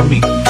for me.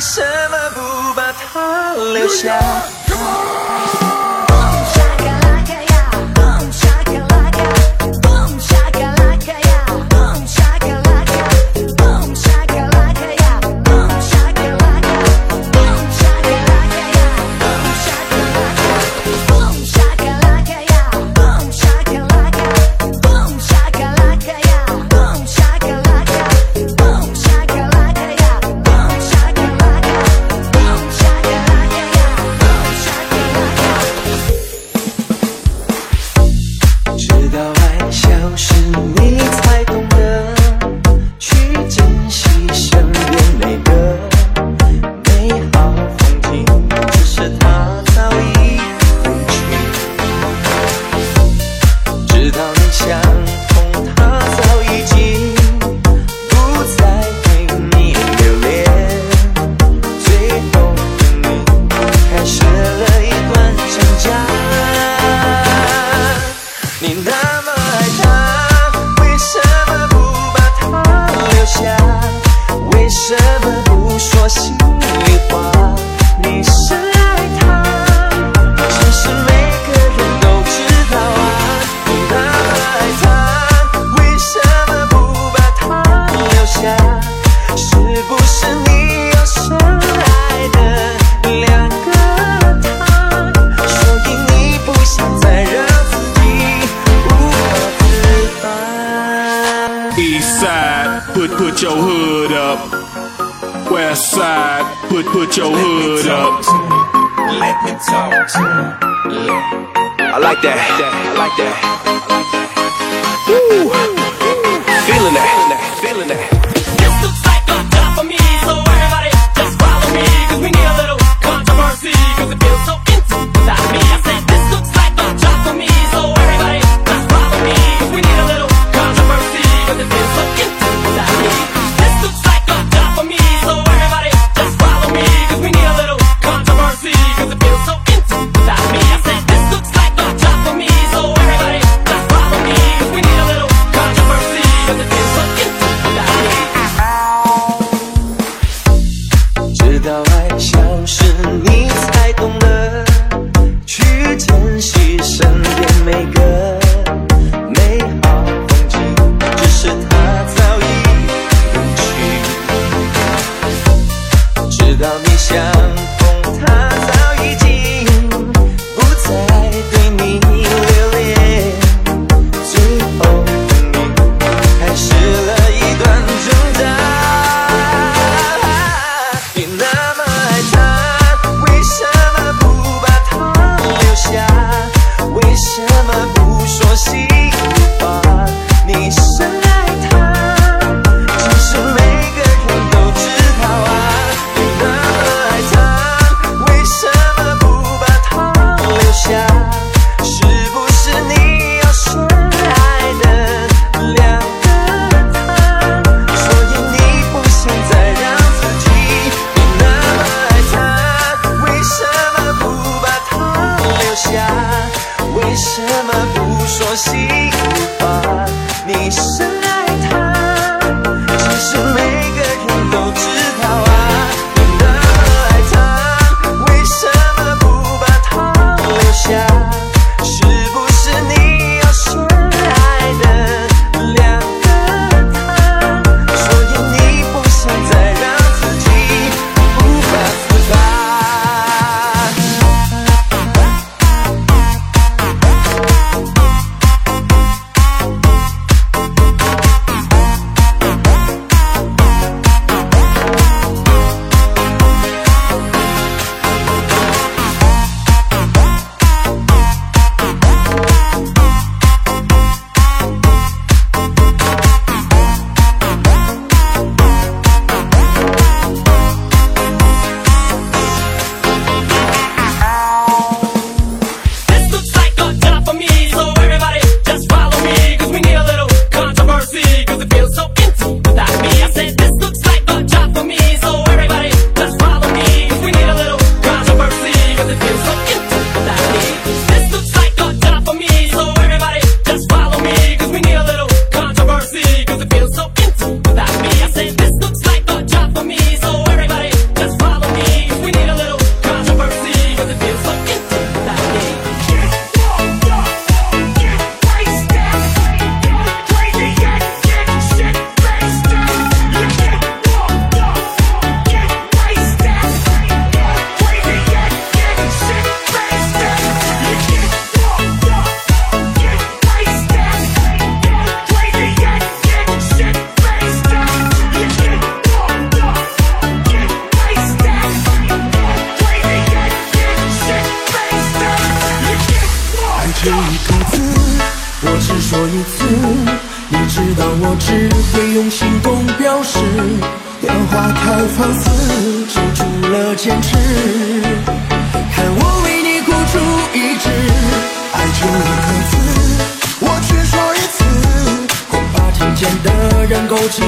为什么不把她留下？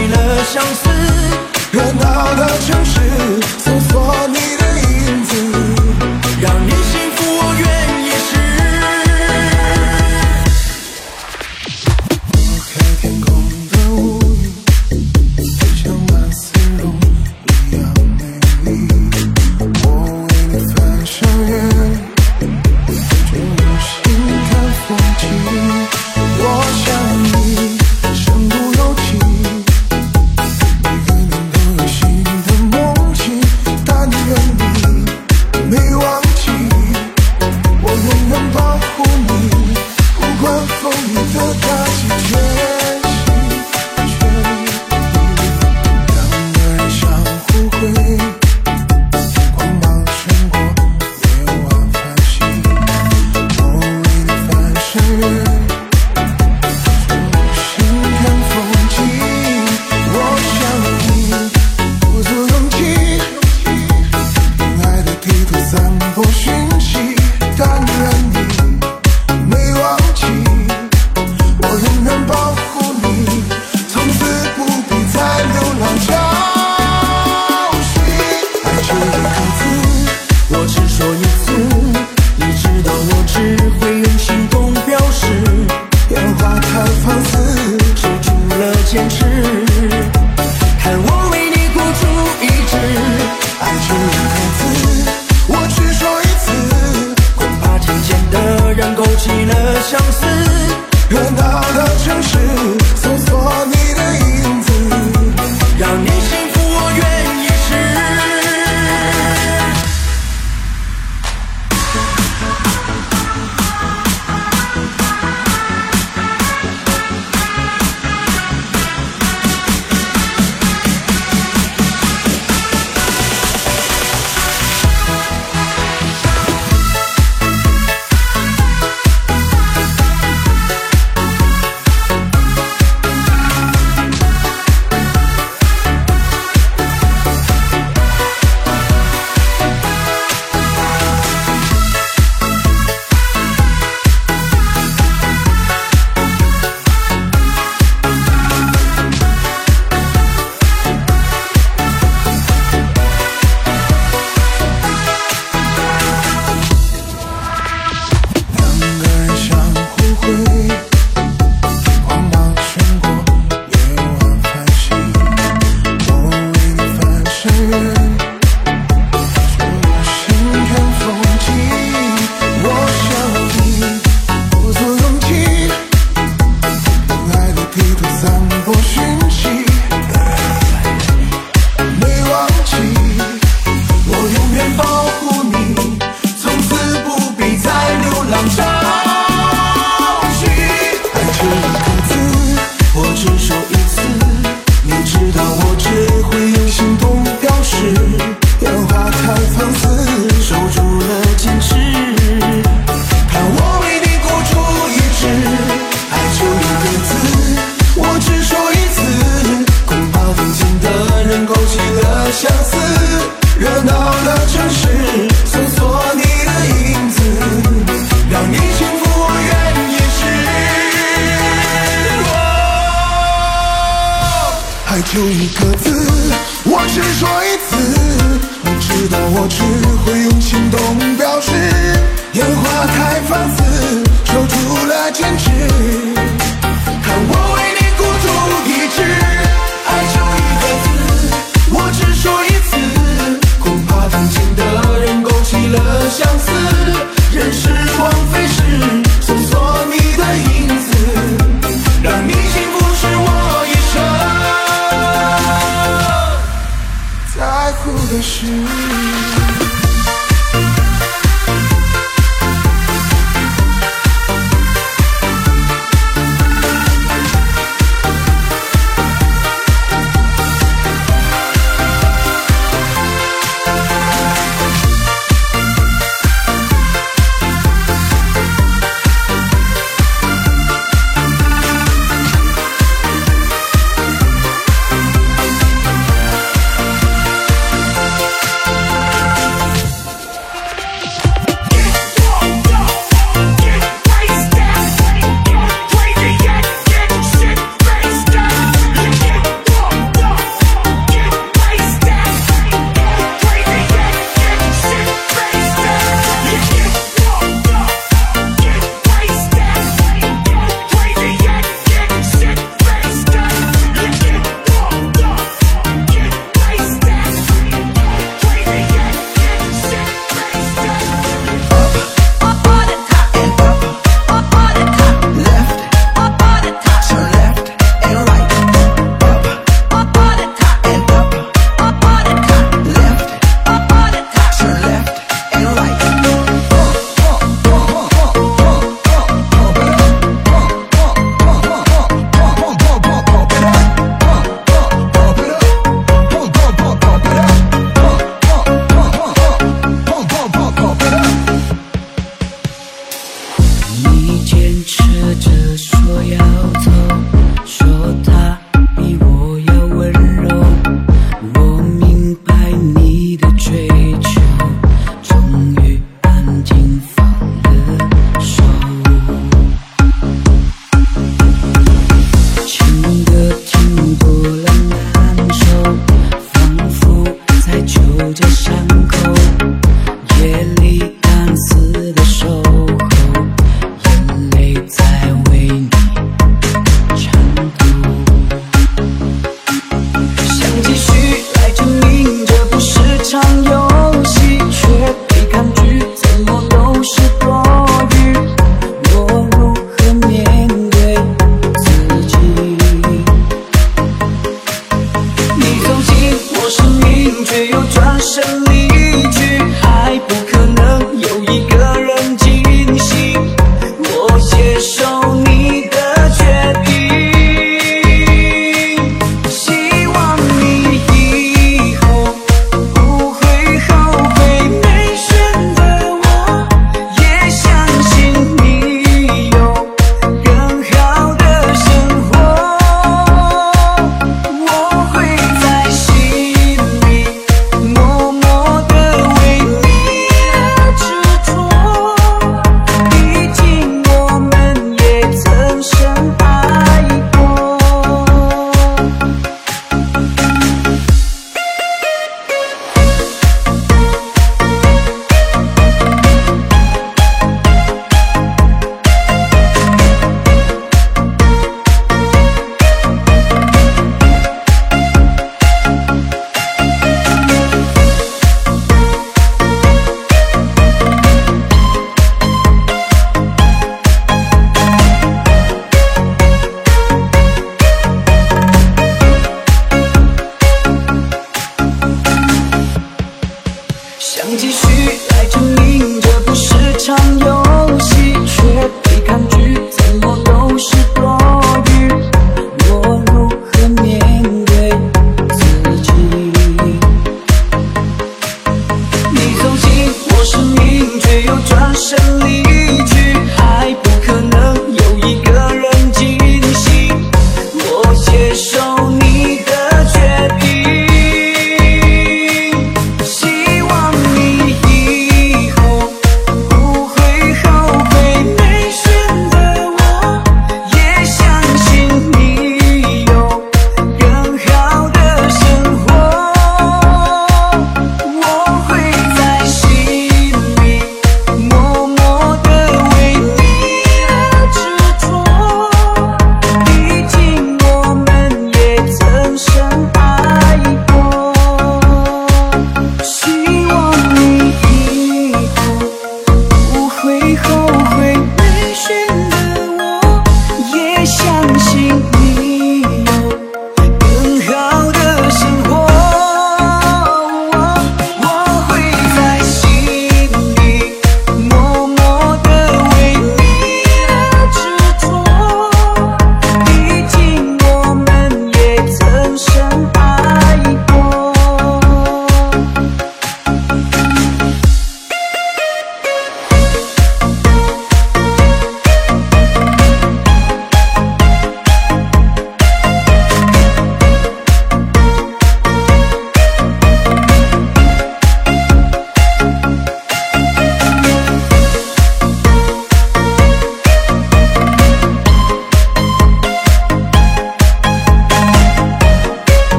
为了相思，热闹的城市，搜索你。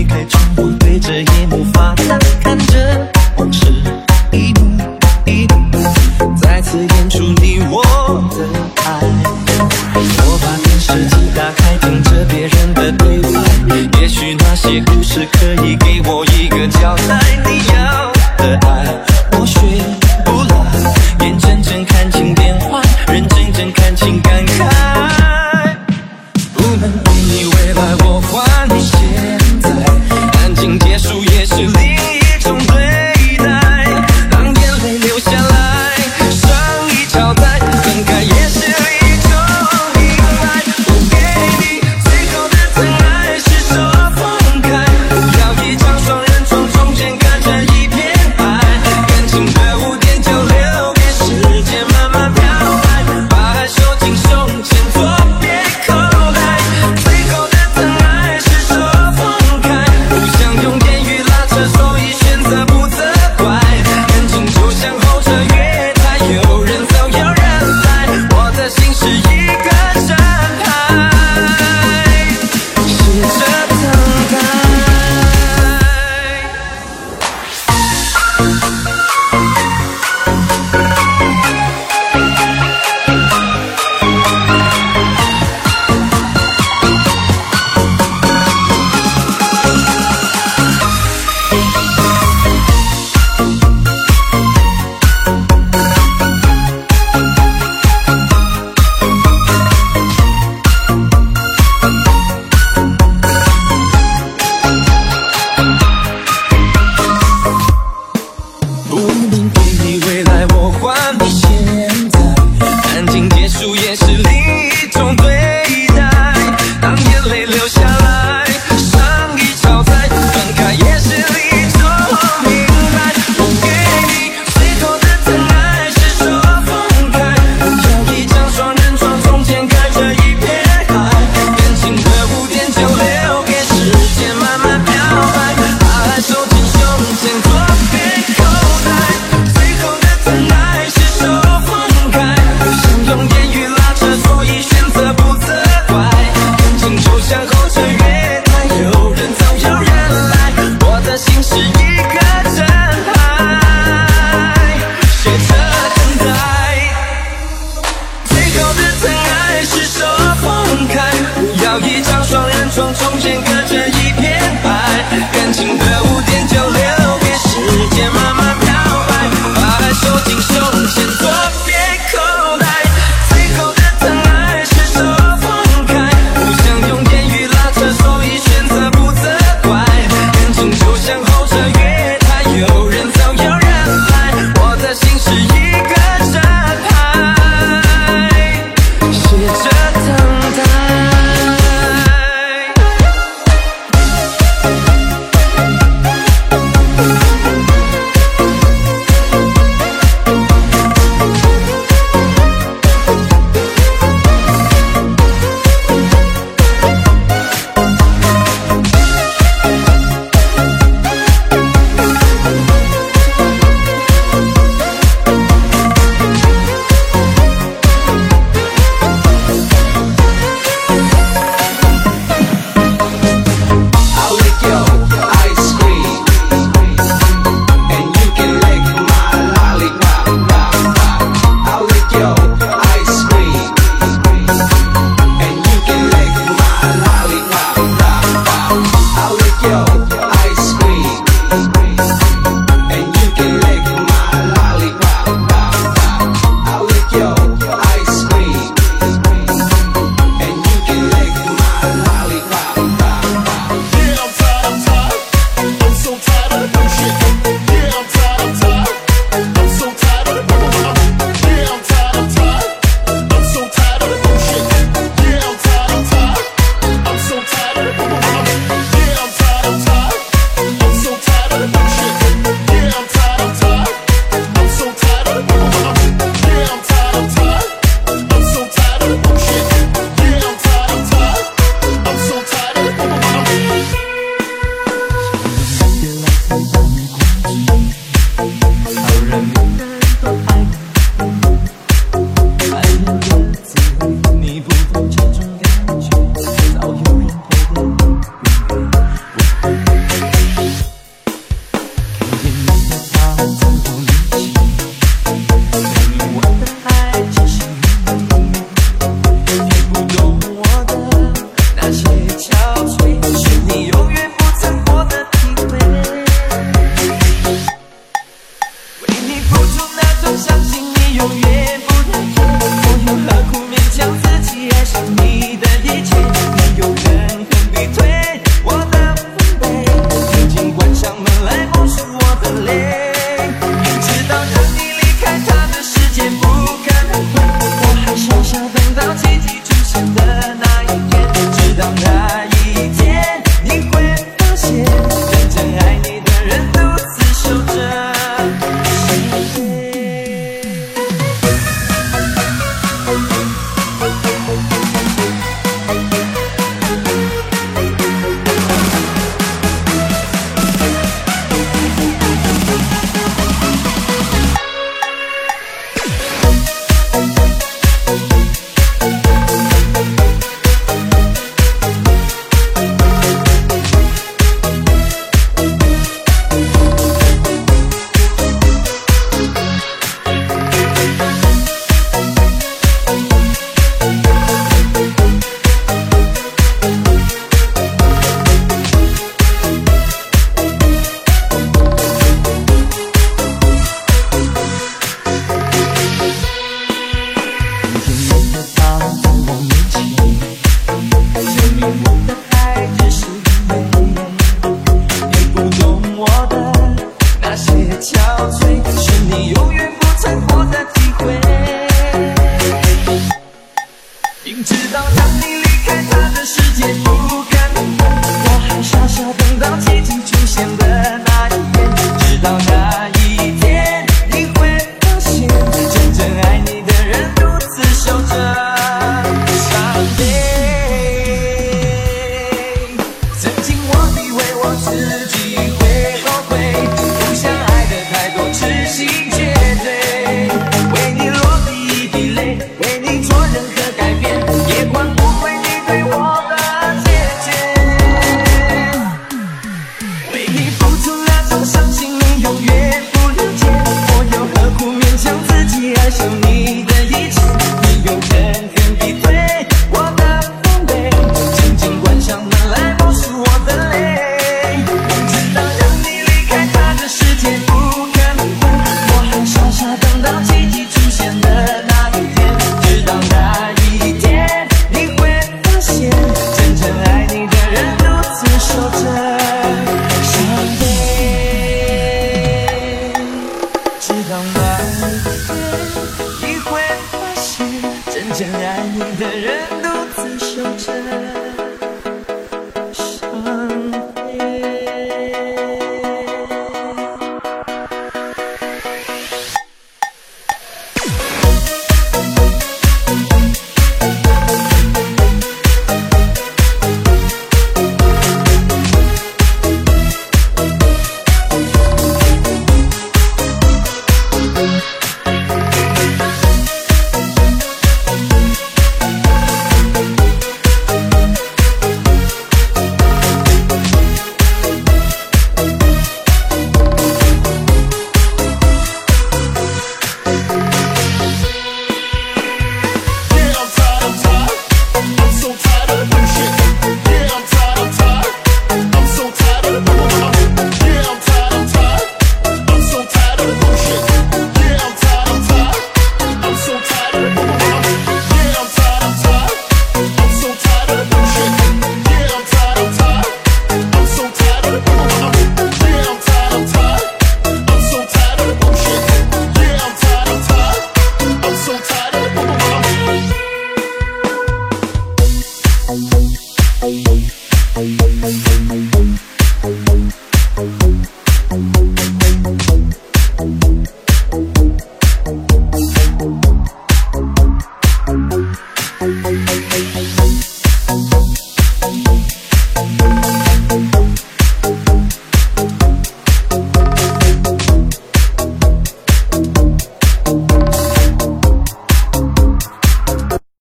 推开窗我对着夜幕发呆看着往事一